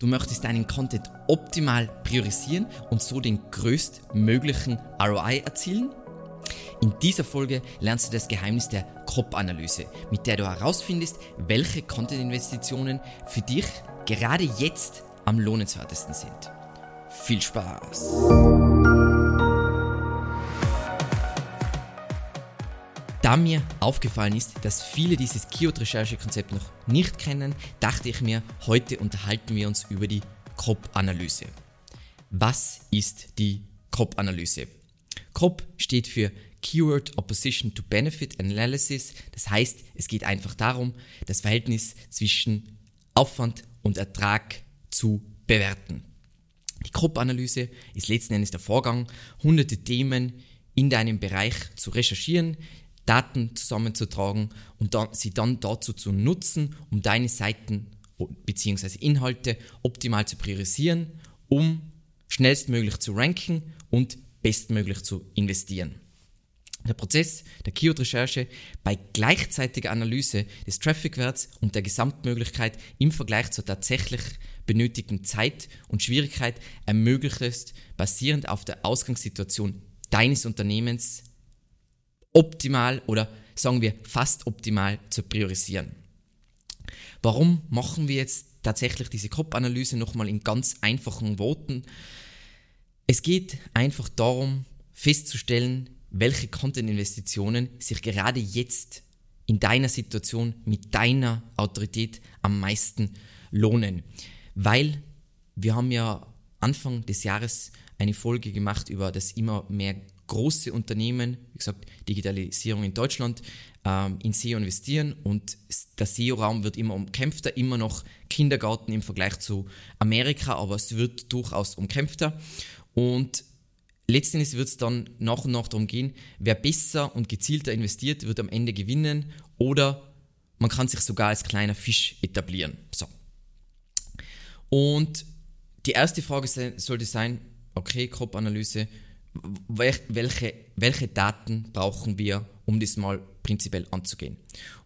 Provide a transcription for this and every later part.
Du möchtest deinen Content optimal priorisieren und so den größtmöglichen ROI erzielen? In dieser Folge lernst du das Geheimnis der COP-Analyse, mit der du herausfindest, welche Content-Investitionen für dich gerade jetzt am lohnenswertesten sind. Viel Spaß! Da mir aufgefallen ist, dass viele dieses Keyword-Recherche-Konzept noch nicht kennen, dachte ich mir, heute unterhalten wir uns über die COP-Analyse. Was ist die COP-Analyse? COP steht für Keyword Opposition to Benefit Analysis. Das heißt, es geht einfach darum, das Verhältnis zwischen Aufwand und Ertrag zu bewerten. Die COP-Analyse ist letzten Endes der Vorgang, hunderte Themen in deinem Bereich zu recherchieren, Daten zusammenzutragen und dann, sie dann dazu zu nutzen, um deine Seiten bzw. Inhalte optimal zu priorisieren, um schnellstmöglich zu ranken und bestmöglich zu investieren. Der Prozess der Keyword-Recherche bei gleichzeitiger Analyse des Traffic-Werts und der Gesamtmöglichkeit im Vergleich zur tatsächlich benötigten Zeit und Schwierigkeit ermöglicht es, basierend auf der Ausgangssituation deines Unternehmens optimal oder sagen wir fast optimal zu priorisieren. Warum machen wir jetzt tatsächlich diese COP-Analyse nochmal in ganz einfachen Worten? Es geht einfach darum, festzustellen, welche Content-Investitionen sich gerade jetzt in deiner Situation mit deiner Autorität am meisten lohnen. Weil wir haben ja Anfang des Jahres eine Folge gemacht über das immer mehr große Unternehmen, wie gesagt, Digitalisierung in Deutschland, ähm, in SEO investieren und der SEO-Raum wird immer umkämpfter, immer noch Kindergarten im Vergleich zu Amerika, aber es wird durchaus umkämpfter und letztendlich wird es dann nach und nach darum gehen, wer besser und gezielter investiert, wird am Ende gewinnen oder man kann sich sogar als kleiner Fisch etablieren. So. Und die erste Frage sollte sein, okay, Crop-Analyse, welche, welche Daten brauchen wir, um das mal prinzipiell anzugehen.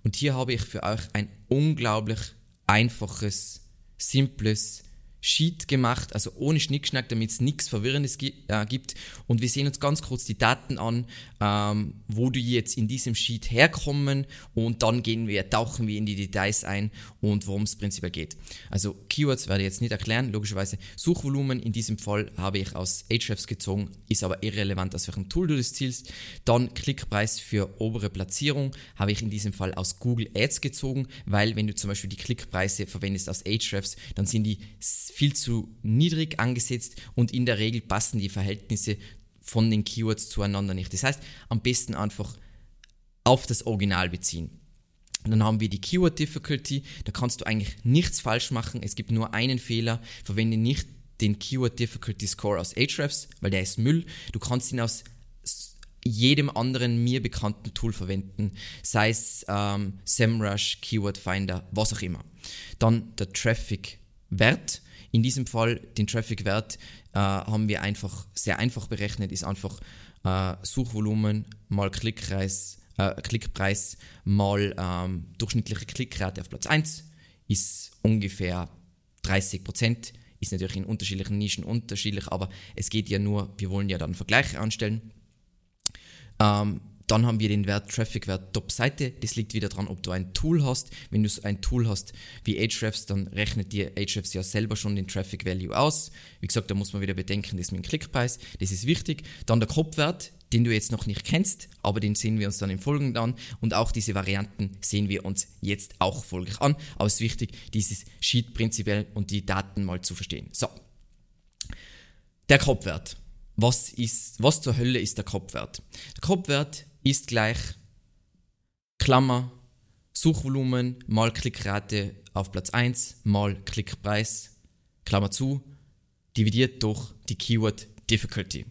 Und hier habe ich für euch ein unglaublich einfaches, simples Sheet gemacht, also ohne Schnickschnack, damit es nichts Verwirrendes äh, gibt. Und wir sehen uns ganz kurz die Daten an, ähm, wo die jetzt in diesem Sheet herkommen und dann gehen wir, tauchen wir in die Details ein und worum es prinzipiell geht. Also Keywords werde ich jetzt nicht erklären, logischerweise. Suchvolumen in diesem Fall habe ich aus Ahrefs gezogen, ist aber irrelevant, aus welchem Tool du das zielst. Dann Klickpreis für obere Platzierung habe ich in diesem Fall aus Google Ads gezogen, weil wenn du zum Beispiel die Klickpreise verwendest aus Ahrefs, dann sind die viel zu niedrig angesetzt und in der Regel passen die Verhältnisse von den Keywords zueinander nicht. Das heißt, am besten einfach auf das Original beziehen. dann haben wir die Keyword Difficulty, da kannst du eigentlich nichts falsch machen, es gibt nur einen Fehler, verwende nicht den Keyword Difficulty Score aus Ahrefs, weil der ist Müll. Du kannst ihn aus jedem anderen mir bekannten Tool verwenden, sei es ähm, SEMrush, Keyword Finder, was auch immer. Dann der Traffic Wert. In diesem Fall den Traffic-Wert äh, haben wir einfach sehr einfach berechnet, ist einfach äh, Suchvolumen mal Klickpreis, äh, Klickpreis mal ähm, durchschnittliche Klickrate auf Platz 1 ist ungefähr 30 Prozent. Ist natürlich in unterschiedlichen Nischen unterschiedlich, aber es geht ja nur, wir wollen ja dann Vergleiche anstellen. Ähm, dann haben wir den Wert Traffic-Wert Top-Seite. Das liegt wieder daran, ob du ein Tool hast. Wenn du ein Tool hast wie Ahrefs, dann rechnet dir Ahrefs ja selber schon den Traffic Value aus. Wie gesagt, da muss man wieder bedenken, das mit dem Klickpreis. Das ist wichtig. Dann der Kopfwert, den du jetzt noch nicht kennst, aber den sehen wir uns dann im Folgenden an. Und auch diese Varianten sehen wir uns jetzt auch folglich an. Aber es ist wichtig, dieses Sheet prinzipiell und die Daten mal zu verstehen. So. Der Kopfwert. Was, ist, was zur Hölle ist der Kopfwert? Der Kopfwert ist gleich Klammer Suchvolumen mal Klickrate auf Platz 1 mal Klickpreis, Klammer zu, dividiert durch die Keyword Difficulty.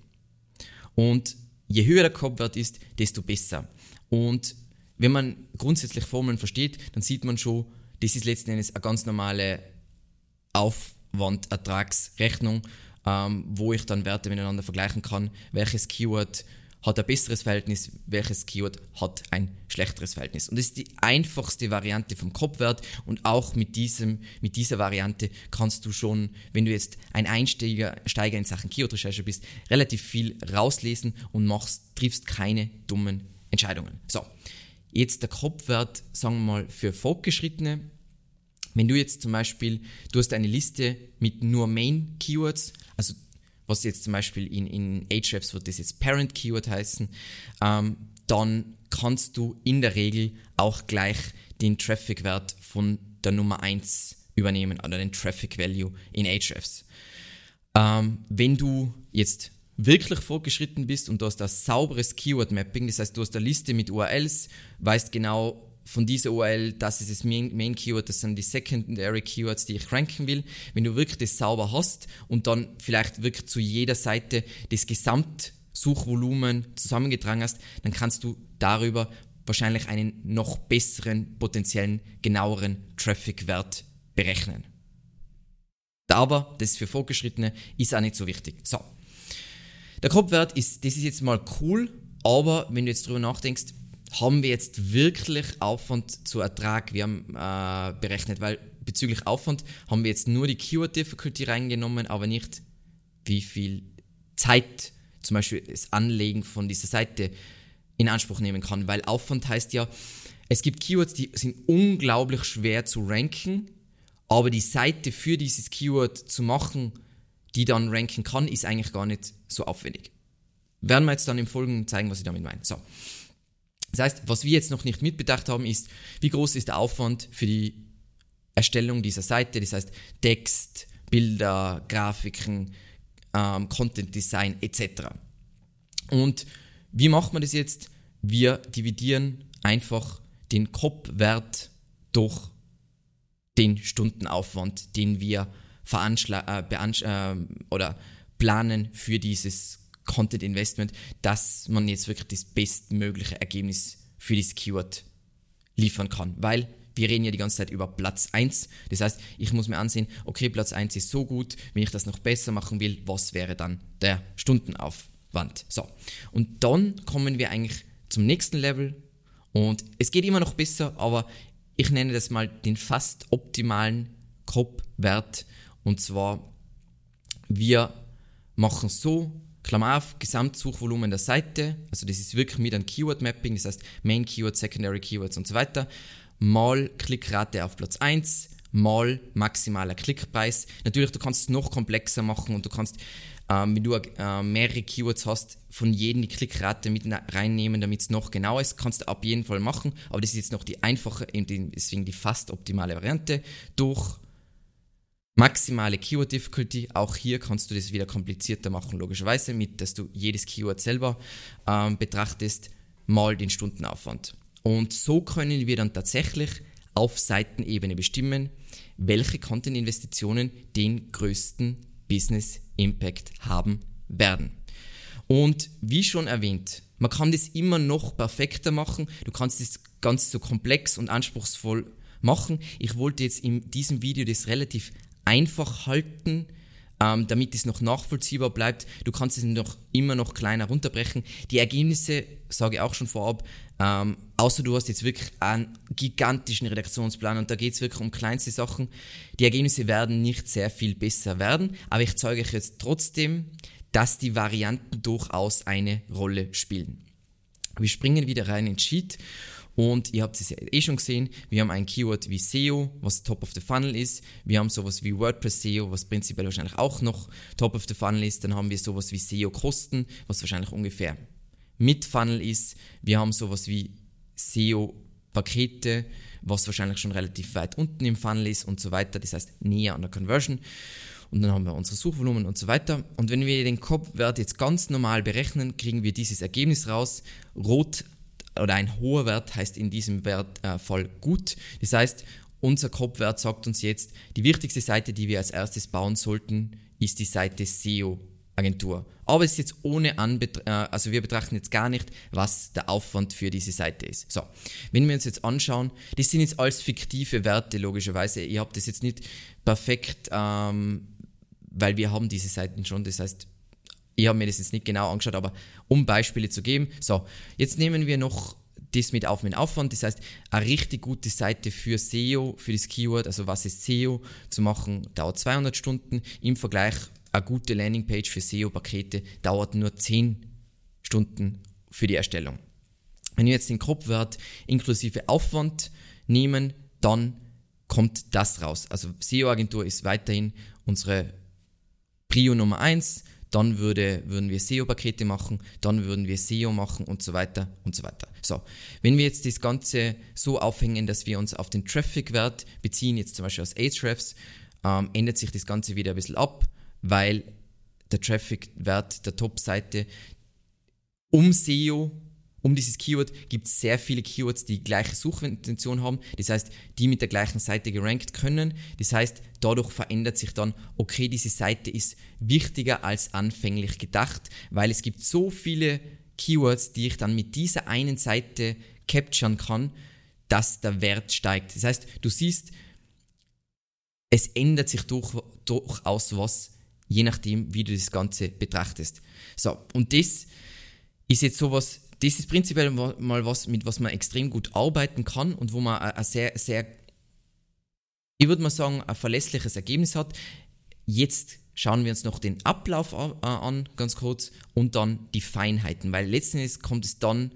Und je höher der Kopfwert ist, desto besser. Und wenn man grundsätzlich Formeln versteht, dann sieht man schon, das ist letzten Endes eine ganz normale Aufwandertragsrechnung, ähm, wo ich dann Werte miteinander vergleichen kann, welches Keyword hat ein besseres Verhältnis, welches Keyword hat ein schlechteres Verhältnis. Und das ist die einfachste Variante vom Kopfwert und auch mit, diesem, mit dieser Variante kannst du schon, wenn du jetzt ein Einsteiger Steiger in Sachen Keyword-Recherche bist, relativ viel rauslesen und machst, triffst keine dummen Entscheidungen. So, jetzt der Kopfwert, sagen wir mal, für Fortgeschrittene. Wenn du jetzt zum Beispiel, du hast eine Liste mit nur Main-Keywords, was jetzt zum Beispiel in, in Ahrefs wird das jetzt Parent Keyword heißen, ähm, dann kannst du in der Regel auch gleich den Traffic-Wert von der Nummer 1 übernehmen oder den Traffic Value in Ahrefs. Ähm, wenn du jetzt wirklich fortgeschritten bist und du hast ein sauberes Keyword-Mapping, das heißt, du hast eine Liste mit URLs, weißt genau, von dieser URL, das ist das Main, Main Keyword, das sind die Secondary Keywords, die ich ranken will. Wenn du wirklich das sauber hast und dann vielleicht wirklich zu jeder Seite das Gesamtsuchvolumen zusammengetragen hast, dann kannst du darüber wahrscheinlich einen noch besseren, potenziellen, genaueren Traffic-Wert berechnen. Aber das für Fortgeschrittene ist auch nicht so wichtig. So. Der Kopfwert ist, das ist jetzt mal cool, aber wenn du jetzt drüber nachdenkst, haben wir jetzt wirklich Aufwand zu Ertrag wir haben, äh, berechnet, weil bezüglich Aufwand haben wir jetzt nur die Keyword Difficulty reingenommen, aber nicht wie viel Zeit zum Beispiel das Anlegen von dieser Seite in Anspruch nehmen kann, weil Aufwand heißt ja, es gibt Keywords, die sind unglaublich schwer zu ranken, aber die Seite für dieses Keyword zu machen, die dann ranken kann, ist eigentlich gar nicht so aufwendig. Werden wir jetzt dann im Folgenden zeigen, was ich damit meine. So. Das heißt, was wir jetzt noch nicht mitbedacht haben, ist, wie groß ist der Aufwand für die Erstellung dieser Seite, das heißt Text, Bilder, Grafiken, ähm, Content Design etc. Und wie macht man das jetzt? Wir dividieren einfach den Kopfwert durch den Stundenaufwand, den wir äh, äh, oder planen für dieses Content Investment, dass man jetzt wirklich das bestmögliche Ergebnis für das Keyword liefern kann. Weil wir reden ja die ganze Zeit über Platz 1. Das heißt, ich muss mir ansehen, okay, Platz 1 ist so gut, wenn ich das noch besser machen will, was wäre dann der Stundenaufwand? So. Und dann kommen wir eigentlich zum nächsten Level und es geht immer noch besser, aber ich nenne das mal den fast optimalen Kopfwert und zwar wir machen so, Klammer auf, Gesamtsuchvolumen der Seite, also das ist wirklich mit einem Keyword-Mapping, das heißt Main Keyword, Secondary Keywords und so weiter, mal Klickrate auf Platz 1, mal maximaler Klickpreis. Natürlich, du kannst es noch komplexer machen und du kannst, ähm, wenn du äh, mehrere Keywords hast, von jedem die Klickrate mit reinnehmen, damit es noch genauer ist. Kannst du ab jeden Fall machen, aber das ist jetzt noch die einfache, deswegen die fast optimale Variante durch Maximale Keyword Difficulty, auch hier kannst du das wieder komplizierter machen, logischerweise, mit dass du jedes Keyword selber ähm, betrachtest, mal den Stundenaufwand. Und so können wir dann tatsächlich auf Seitenebene bestimmen, welche Content-Investitionen den größten Business Impact haben werden. Und wie schon erwähnt, man kann das immer noch perfekter machen. Du kannst das ganz so komplex und anspruchsvoll machen. Ich wollte jetzt in diesem Video das relativ einfach halten, ähm, damit es noch nachvollziehbar bleibt. Du kannst es noch immer noch kleiner runterbrechen. Die Ergebnisse, sage ich auch schon vorab, ähm, außer du hast jetzt wirklich einen gigantischen Redaktionsplan und da geht es wirklich um kleinste Sachen. Die Ergebnisse werden nicht sehr viel besser werden, aber ich zeige euch jetzt trotzdem, dass die Varianten durchaus eine Rolle spielen. Wir springen wieder rein in Sheet und ihr habt es ja eh schon gesehen, wir haben ein Keyword wie SEO, was Top of the Funnel ist. Wir haben sowas wie WordPress SEO, was prinzipiell wahrscheinlich auch noch Top of the Funnel ist. Dann haben wir sowas wie SEO-Kosten, was wahrscheinlich ungefähr mit Funnel ist. Wir haben sowas wie SEO-Pakete, was wahrscheinlich schon relativ weit unten im Funnel ist und so weiter. Das heißt näher an der Conversion. Und dann haben wir unsere Suchvolumen und so weiter. Und wenn wir den Kopfwert jetzt ganz normal berechnen, kriegen wir dieses Ergebnis raus. Rot oder ein hoher Wert heißt in diesem Wert, äh, Fall gut. Das heißt, unser Kopfwert sagt uns jetzt, die wichtigste Seite, die wir als erstes bauen sollten, ist die Seite SEO Agentur. Aber es ist jetzt ohne Anbetracht, äh, also wir betrachten jetzt gar nicht, was der Aufwand für diese Seite ist. So, wenn wir uns jetzt anschauen, das sind jetzt alles fiktive Werte, logischerweise. Ihr habt das jetzt nicht perfekt, ähm, weil wir haben diese Seiten schon. Das heißt, ich habe mir das jetzt nicht genau angeschaut, aber um Beispiele zu geben. So, jetzt nehmen wir noch das mit auf mit Aufwand. Das heißt, eine richtig gute Seite für SEO, für das Keyword, also was ist SEO, zu machen, dauert 200 Stunden. Im Vergleich, eine gute Landingpage für SEO-Pakete dauert nur 10 Stunden für die Erstellung. Wenn wir jetzt den Kopfwert inklusive Aufwand nehmen, dann kommt das raus. Also SEO-Agentur ist weiterhin unsere Prio Nummer 1 dann würde, würden wir SEO-Pakete machen, dann würden wir SEO machen und so weiter und so weiter. So, wenn wir jetzt das Ganze so aufhängen, dass wir uns auf den Traffic-Wert beziehen, jetzt zum Beispiel aus Ahrefs, ähm, ändert sich das Ganze wieder ein bisschen ab, weil der Traffic-Wert der Top-Seite um SEO um dieses Keyword gibt es sehr viele Keywords, die gleiche Suchintention haben. Das heißt, die mit der gleichen Seite gerankt können. Das heißt, dadurch verändert sich dann, okay, diese Seite ist wichtiger als anfänglich gedacht, weil es gibt so viele Keywords, die ich dann mit dieser einen Seite capturen kann, dass der Wert steigt. Das heißt, du siehst, es ändert sich durch, durchaus was, je nachdem, wie du das Ganze betrachtest. So, und das ist jetzt sowas, das ist prinzipiell mal was, mit was man extrem gut arbeiten kann und wo man ein sehr, sehr, ich würde mal sagen, ein verlässliches Ergebnis hat. Jetzt schauen wir uns noch den Ablauf an, ganz kurz, und dann die Feinheiten, weil letztendlich kommt es dann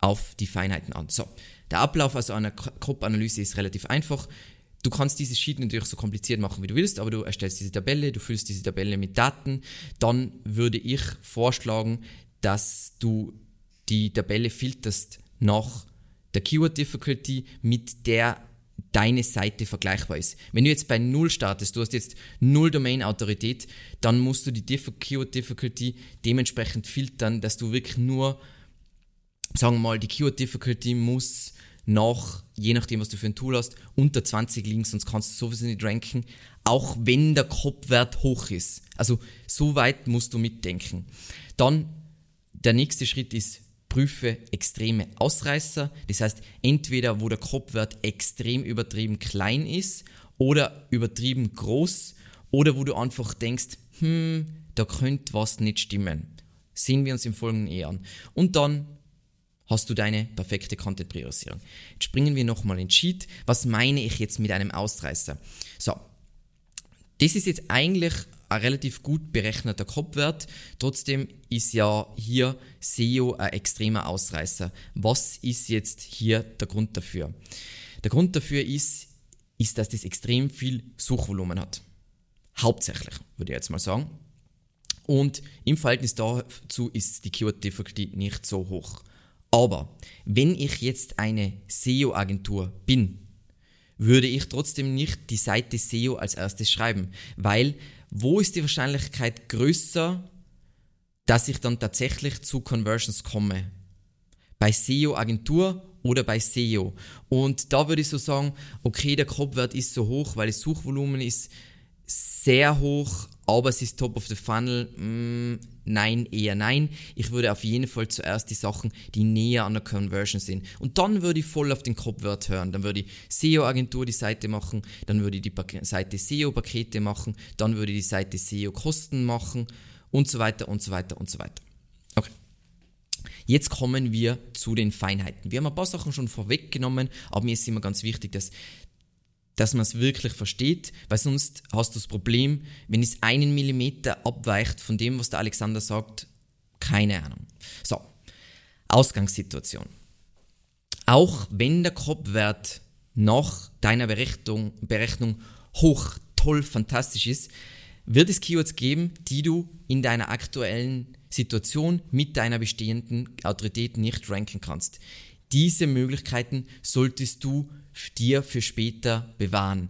auf die Feinheiten an. So, der Ablauf also einer Crop-Analyse ist relativ einfach. Du kannst dieses Sheet natürlich so kompliziert machen, wie du willst, aber du erstellst diese Tabelle, du füllst diese Tabelle mit Daten. Dann würde ich vorschlagen, dass du die Tabelle filterst nach der Keyword Difficulty, mit der deine Seite vergleichbar ist. Wenn du jetzt bei Null startest, du hast jetzt Null Domain-Autorität, dann musst du die Keyword Difficulty dementsprechend filtern, dass du wirklich nur, sagen wir mal, die Keyword Difficulty muss nach, je nachdem, was du für ein Tool hast, unter 20 liegen, sonst kannst du sowieso nicht ranken, auch wenn der Kopfwert hoch ist. Also so weit musst du mitdenken. Dann der nächste Schritt ist prüfe extreme Ausreißer. Das heißt, entweder wo der Kopfwert extrem übertrieben klein ist oder übertrieben groß oder wo du einfach denkst, hm, da könnte was nicht stimmen. Sehen wir uns im Folgenden eh an. Und dann hast du deine perfekte Content-Priorisierung. Jetzt springen wir nochmal in Sheet. Was meine ich jetzt mit einem Ausreißer? So, das ist jetzt eigentlich ein relativ gut berechneter Kopfwert. Trotzdem ist ja hier SEO ein extremer Ausreißer. Was ist jetzt hier der Grund dafür? Der Grund dafür ist, ist, dass das extrem viel Suchvolumen hat. Hauptsächlich, würde ich jetzt mal sagen. Und im Verhältnis dazu ist die Keyword Difficulty nicht so hoch. Aber wenn ich jetzt eine SEO-Agentur bin, würde ich trotzdem nicht die Seite SEO als erstes schreiben, weil wo ist die Wahrscheinlichkeit größer, dass ich dann tatsächlich zu Conversions komme? Bei SEO-Agentur oder bei SEO? Und da würde ich so sagen, okay, der Kopfwert ist so hoch, weil das Suchvolumen ist sehr hoch, aber es ist top of the funnel. Mm, nein, eher nein. Ich würde auf jeden Fall zuerst die Sachen, die näher an der Conversion sind. Und dann würde ich voll auf den Kopfwert hören. Dann würde ich SEO-Agentur die Seite machen, dann würde ich die Seite SEO-Pakete machen, dann würde ich die Seite SEO-Kosten machen und so weiter und so weiter und so weiter. Okay. Jetzt kommen wir zu den Feinheiten. Wir haben ein paar Sachen schon vorweggenommen, aber mir ist immer ganz wichtig, dass dass man es wirklich versteht, weil sonst hast du das Problem, wenn es einen Millimeter abweicht von dem, was der Alexander sagt, keine Ahnung. So, Ausgangssituation. Auch wenn der Kopfwert nach deiner Berechnung, Berechnung hoch, toll, fantastisch ist, wird es Keywords geben, die du in deiner aktuellen Situation mit deiner bestehenden Autorität nicht ranken kannst. Diese Möglichkeiten solltest du dir für später bewahren.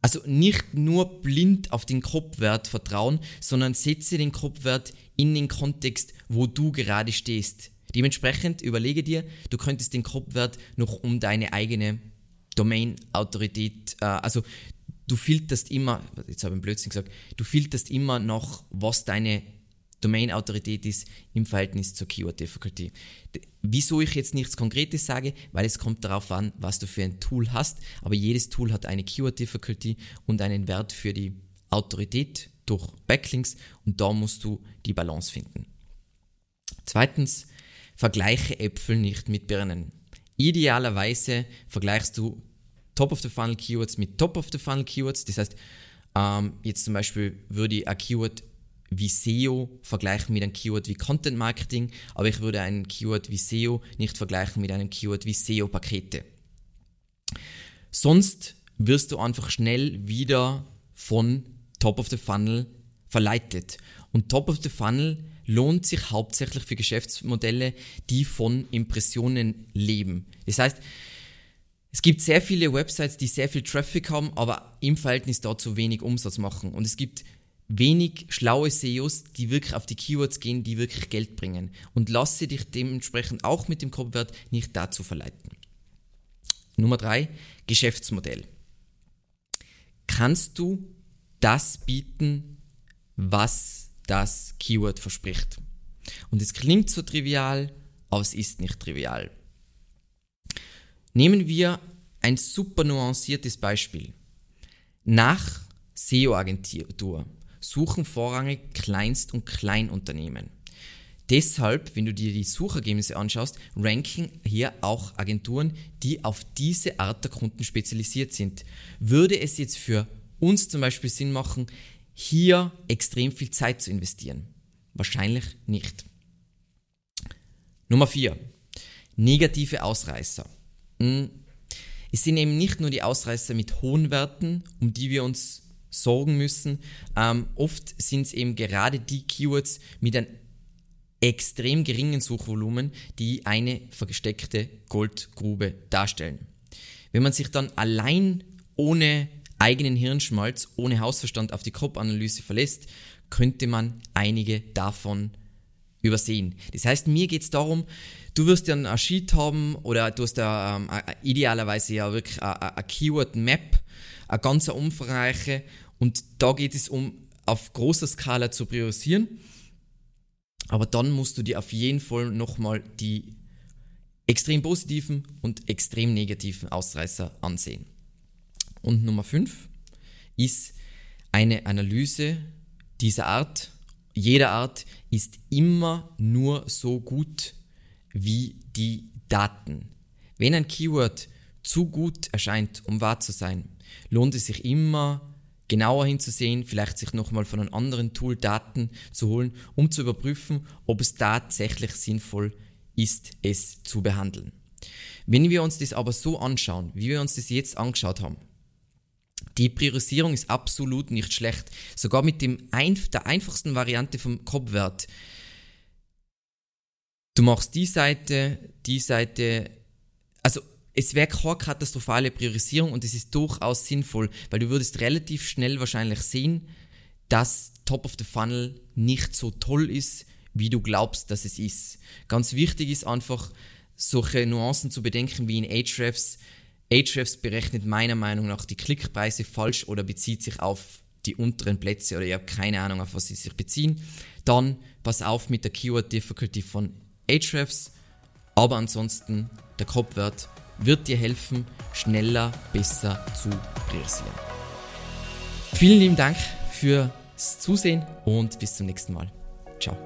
Also nicht nur blind auf den Kopfwert vertrauen, sondern setze den Kopfwert in den Kontext, wo du gerade stehst. Dementsprechend überlege dir, du könntest den Kopfwert noch um deine eigene Domain-Autorität, äh, also du filterst immer, jetzt habe ich einen Blödsinn gesagt, du filterst immer noch, was deine Domain-Autorität ist im Verhältnis zur Keyword-Difficulty. Wieso ich jetzt nichts Konkretes sage, weil es kommt darauf an, was du für ein Tool hast, aber jedes Tool hat eine Keyword-Difficulty und einen Wert für die Autorität, durch Backlinks und da musst du die Balance finden. Zweitens, vergleiche Äpfel nicht mit Birnen. Idealerweise vergleichst du Top-of-the-Funnel Keywords mit Top-of-the-Funnel Keywords. Das heißt, ähm, jetzt zum Beispiel würde ich ein Keyword wie SEO vergleichen mit einem Keyword wie Content Marketing, aber ich würde ein Keyword wie SEO nicht vergleichen mit einem Keyword wie SEO-Pakete. Sonst wirst du einfach schnell wieder von Top of the Funnel verleitet. Und Top of the Funnel lohnt sich hauptsächlich für Geschäftsmodelle, die von Impressionen leben. Das heißt, es gibt sehr viele Websites, die sehr viel Traffic haben, aber im Verhältnis dazu wenig Umsatz machen. Und es gibt wenig schlaue SEOs, die wirklich auf die Keywords gehen, die wirklich Geld bringen. Und lasse dich dementsprechend auch mit dem Kopfwert nicht dazu verleiten. Nummer drei, Geschäftsmodell. Kannst du das bieten, was das Keyword verspricht? Und es klingt so trivial, aber es ist nicht trivial. Nehmen wir ein super nuanciertes Beispiel. Nach SEO-Agentur suchen vorrangig Kleinst- und Kleinunternehmen. Deshalb, wenn du dir die Suchergebnisse anschaust, ranken hier auch Agenturen, die auf diese Art der Kunden spezialisiert sind. Würde es jetzt für uns zum Beispiel Sinn machen, hier extrem viel Zeit zu investieren? Wahrscheinlich nicht. Nummer 4. Negative Ausreißer. Hm. Es sind eben nicht nur die Ausreißer mit hohen Werten, um die wir uns sorgen müssen. Ähm, oft sind es eben gerade die Keywords mit einem extrem geringen Suchvolumen, die eine versteckte Goldgrube darstellen. Wenn man sich dann allein ohne eigenen Hirnschmalz, ohne Hausverstand auf die Crop-Analyse verlässt, könnte man einige davon übersehen. Das heißt, mir geht es darum, du wirst ja ein Sheet haben oder du hast ja ähm, idealerweise ja wirklich eine Keyword-Map, eine ganz umfangreiche und da geht es um auf großer Skala zu priorisieren aber dann musst du dir auf jeden Fall nochmal die extrem positiven und extrem negativen Ausreißer ansehen. Und Nummer 5 ist eine Analyse dieser Art, jeder Art, ist immer nur so gut wie die Daten. Wenn ein Keyword zu gut erscheint, um wahr zu sein, lohnt es sich immer, genauer hinzusehen, vielleicht sich nochmal von einem anderen Tool Daten zu holen, um zu überprüfen, ob es tatsächlich sinnvoll ist, es zu behandeln. Wenn wir uns das aber so anschauen, wie wir uns das jetzt angeschaut haben, die Priorisierung ist absolut nicht schlecht. Sogar mit dem einf der einfachsten Variante vom Kopfwert. Du machst die Seite, die Seite, also es wäre keine katastrophale Priorisierung und es ist durchaus sinnvoll, weil du würdest relativ schnell wahrscheinlich sehen, dass Top of the Funnel nicht so toll ist, wie du glaubst, dass es ist. Ganz wichtig ist einfach, solche Nuancen zu bedenken wie in Ahrefs. Ahrefs berechnet meiner Meinung nach die Klickpreise falsch oder bezieht sich auf die unteren Plätze oder ich habe keine Ahnung, auf was sie sich beziehen. Dann pass auf mit der Keyword Difficulty von Ahrefs, aber ansonsten der Kopfwert wird dir helfen, schneller, besser zu priorisieren. Vielen lieben Dank fürs Zusehen und bis zum nächsten Mal. Ciao.